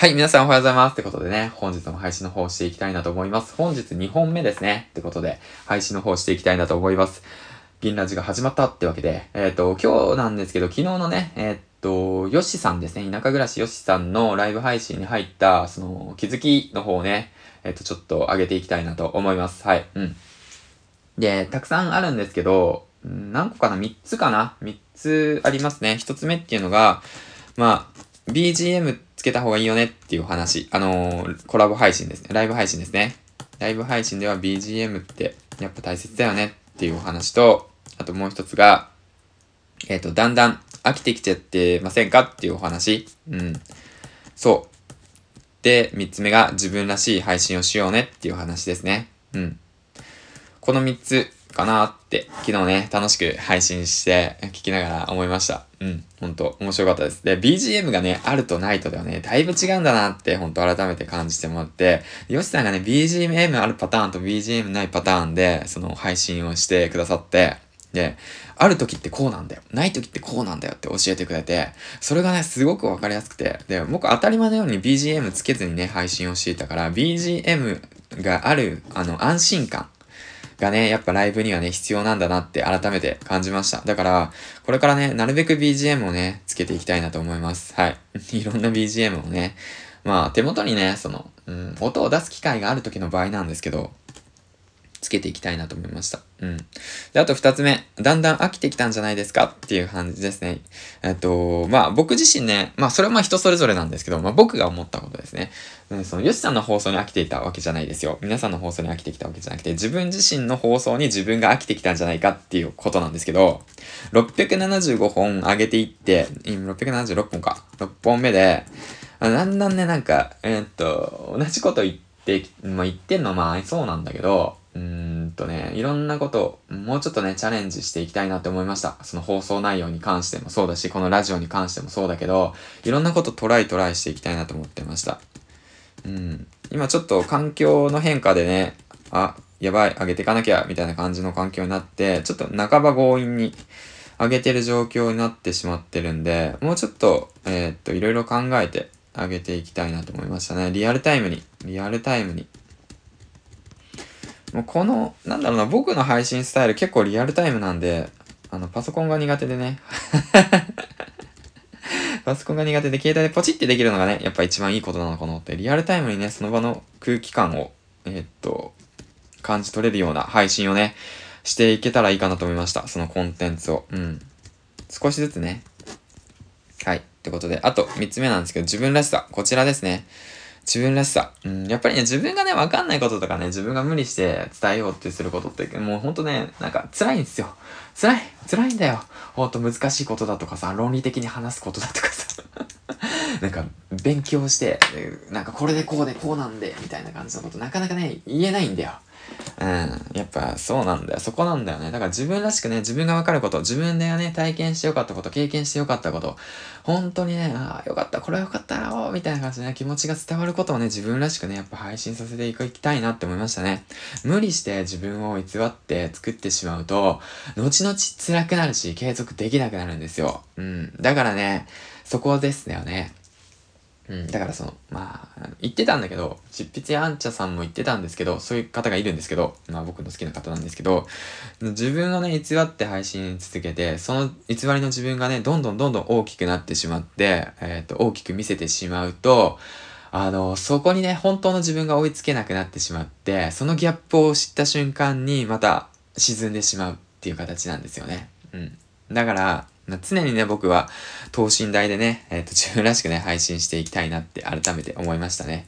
はい、皆さんおはようございます。ってことでね、本日も配信の方していきたいなと思います。本日2本目ですね。ってことで、配信の方していきたいなと思います。銀ラジが始まったってわけで、えっ、ー、と、今日なんですけど、昨日のね、えっ、ー、と、ヨシさんですね、田舎暮らしヨシさんのライブ配信に入った、その、気づきの方をね、えっ、ー、と、ちょっと上げていきたいなと思います。はい。うん。で、たくさんあるんですけど、何個かな ?3 つかな ?3 つありますね。1つ目っていうのが、まあ、BGM ってつけた方がいいよねっていう話。あのー、コラボ配信ですね。ライブ配信ですね。ライブ配信では BGM ってやっぱ大切だよねっていうお話と、あともう一つが、えっ、ー、と、だんだん飽きてきちゃってませんかっていうお話。うん。そう。で、三つ目が自分らしい配信をしようねっていう話ですね。うん。この三つかなって昨日ね、楽しく配信して聞きながら思いました。うん、ほんと面白かったです。で、BGM がね、あるとないとではね、だいぶ違うんだなってほんと改めて感じてもらって、ヨシさんがね、BGM あるパターンと BGM ないパターンで、その配信をしてくださって、で、ある時ってこうなんだよ。ない時ってこうなんだよって教えてくれて、それがね、すごくわかりやすくて、で、僕当たり前のように BGM つけずにね、配信をしていたから、BGM がある、あの、安心感がね、やっぱライブにはね、必要なんだなって改めて感じました。だから、これからね、なるべく BGM をね、つけていきたいなと思います。はい。いろんな BGM をね、まあ、手元にね、その、うん、音を出す機会がある時の場合なんですけど、つけていきたいなと思いました。うん。で、あと二つ目。だんだん飽きてきたんじゃないですか？っていう感じですね。えっと、まあ僕自身ね、まあそれはまあ人それぞれなんですけど、まあ僕が思ったことですね。うん、その、ヨシさんの放送に飽きていたわけじゃないですよ。皆さんの放送に飽きてきたわけじゃなくて、自分自身の放送に自分が飽きてきたんじゃないかっていうことなんですけど、675本上げていって、今676本か。6本目で、だんだんね、なんか、えー、っと、同じこと言って、まあ言ってんのはまあそうなんだけど、とね、いろんなことをもうちょっとね、チャレンジしていきたいなって思いました。その放送内容に関してもそうだし、このラジオに関してもそうだけど、いろんなことトライトライしていきたいなと思ってました。うん。今ちょっと環境の変化でね、あ、やばい、上げていかなきゃ、みたいな感じの環境になって、ちょっと半ば強引に上げてる状況になってしまってるんで、もうちょっと、えー、っと、いろいろ考えて上げていきたいなと思いましたね。リアルタイムに、リアルタイムにもうこの、なんだろうな、僕の配信スタイル結構リアルタイムなんで、あの、パソコンが苦手でね。パソコンが苦手で携帯でポチってできるのがね、やっぱ一番いいことなのかなって、リアルタイムにね、その場の空気感を、えー、っと、感じ取れるような配信をね、していけたらいいかなと思いました。そのコンテンツを。うん。少しずつね。はい。ってことで、あと3つ目なんですけど、自分らしさ。こちらですね。自分らしさ。うん、やっぱりね、自分がね、わかんないこととかね、自分が無理して伝えようってすることって、もうほんとね、なんか辛いんですよ。辛い辛いんだよ。ほんと難しいことだとかさ、論理的に話すことだとかさ。なんか、勉強して、なんかこれでこうでこうなんで、みたいな感じのことなかなかね、言えないんだよ。うん。やっぱそうなんだよ。そこなんだよね。だから自分らしくね、自分がわかること、自分でね、体験してよかったこと、経験してよかったこと、本当にね、ああ、よかった、これはよかったな、みたいな感じでね、気持ちが伝わることをね、自分らしくね、やっぱ配信させていきたいなって思いましたね。無理して自分を偽って作ってしまうと、後々辛くなるし、継続できなくなるんですよ。うん。だからね、そこですよね。うん、だからその、まあ、言ってたんだけど、執筆やあんちゃさんも言ってたんですけど、そういう方がいるんですけど、まあ僕の好きな方なんですけど、自分をね、偽って配信続けて、その偽りの自分がね、どんどんどんどん大きくなってしまって、えっ、ー、と、大きく見せてしまうと、あの、そこにね、本当の自分が追いつけなくなってしまって、そのギャップを知った瞬間に、また沈んでしまうっていう形なんですよね。うん。だから、常にね、僕は等身大でね、えっ、ー、と、自分らしくね、配信していきたいなって改めて思いましたね。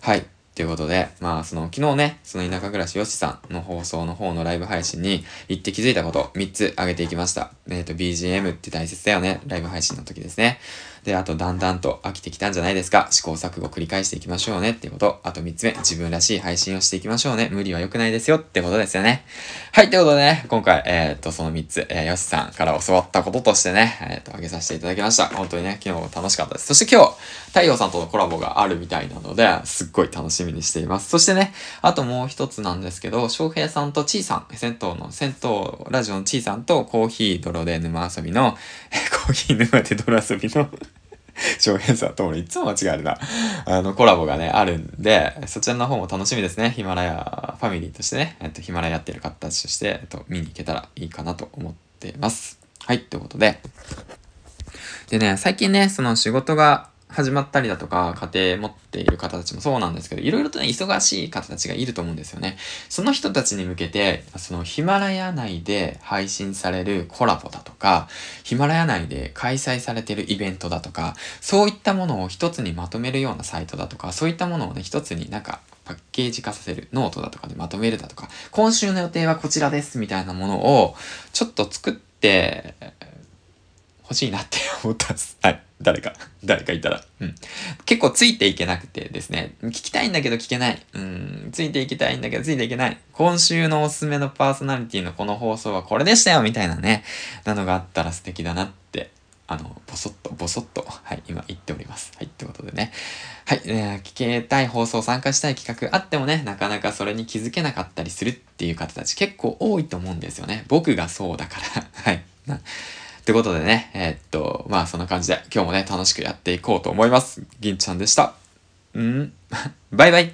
はい。ということで、まあ、その、昨日ね、その田舎暮らしよしさんの放送の方のライブ配信に行って気づいたこと3つ挙げていきました。えっ、ー、と、BGM って大切だよね。ライブ配信の時ですね。で、あと、だんだんと飽きてきたんじゃないですか。試行錯誤繰り返していきましょうねっていうこと。あと3つ目、自分らしい配信をしていきましょうね。無理は良くないですよってことですよね。はい、ということでね、今回、えっ、ー、と、その3つ、えー、よしさんから教わったこととしてね、えっ、ー、と、挙げさせていただきました。本当にね、昨日楽しかったです。そして今日、太陽さんとのコラボがあるみたいなので、すっごい楽しみにしています。そしてね、あともう一つなんですけど、翔平さんとちーさん、銭湯の、銭湯ラジオのちーさんとコーヒー泥で沼遊びの、コーヒー沼で泥遊びの 翔平さんと俺いつも間違えるな。あの、コラボがね、あるんで、そちらの方も楽しみですね。ヒマラヤファミリーとしてね、えっと、ヒマラヤやってる方たちとして、えっと、見に行けたらいいかなと思ってます。はい、ということで。でね、最近ね、その仕事が始まったりだとか、家庭持っている方たちもそうなんですけど、いろいろとね、忙しい方たちがいると思うんですよね。その人たちに向けて、そのヒマラヤ内で配信されるコラボだとか、ヒマラヤ内で開催されているイベントだとか、そういったものを一つにまとめるようなサイトだとか、そういったものをね、一つになんかパッケージ化させる、ノートだとかでまとめるだとか、今週の予定はこちらですみたいなものを、ちょっと作って、欲しいなって思ったんです。はい。誰か、誰かいたら。うん。結構ついていけなくてですね。聞きたいんだけど聞けない。うん。ついていきたいんだけどついていけない。今週のおすすめのパーソナリティのこの放送はこれでしたよみたいなね。なのがあったら素敵だなって、あの、ぼそっと、ぼそっと、はい、今言っております。はい、ってことでね。はい、えー、聞けたい放送、参加したい企画あってもね、なかなかそれに気づけなかったりするっていう方たち結構多いと思うんですよね。僕がそうだから。はい。ってことでね、えー、っと、まあそんな感じで今日もね、楽しくやっていこうと思います。銀ちゃんでした。うん バイバイ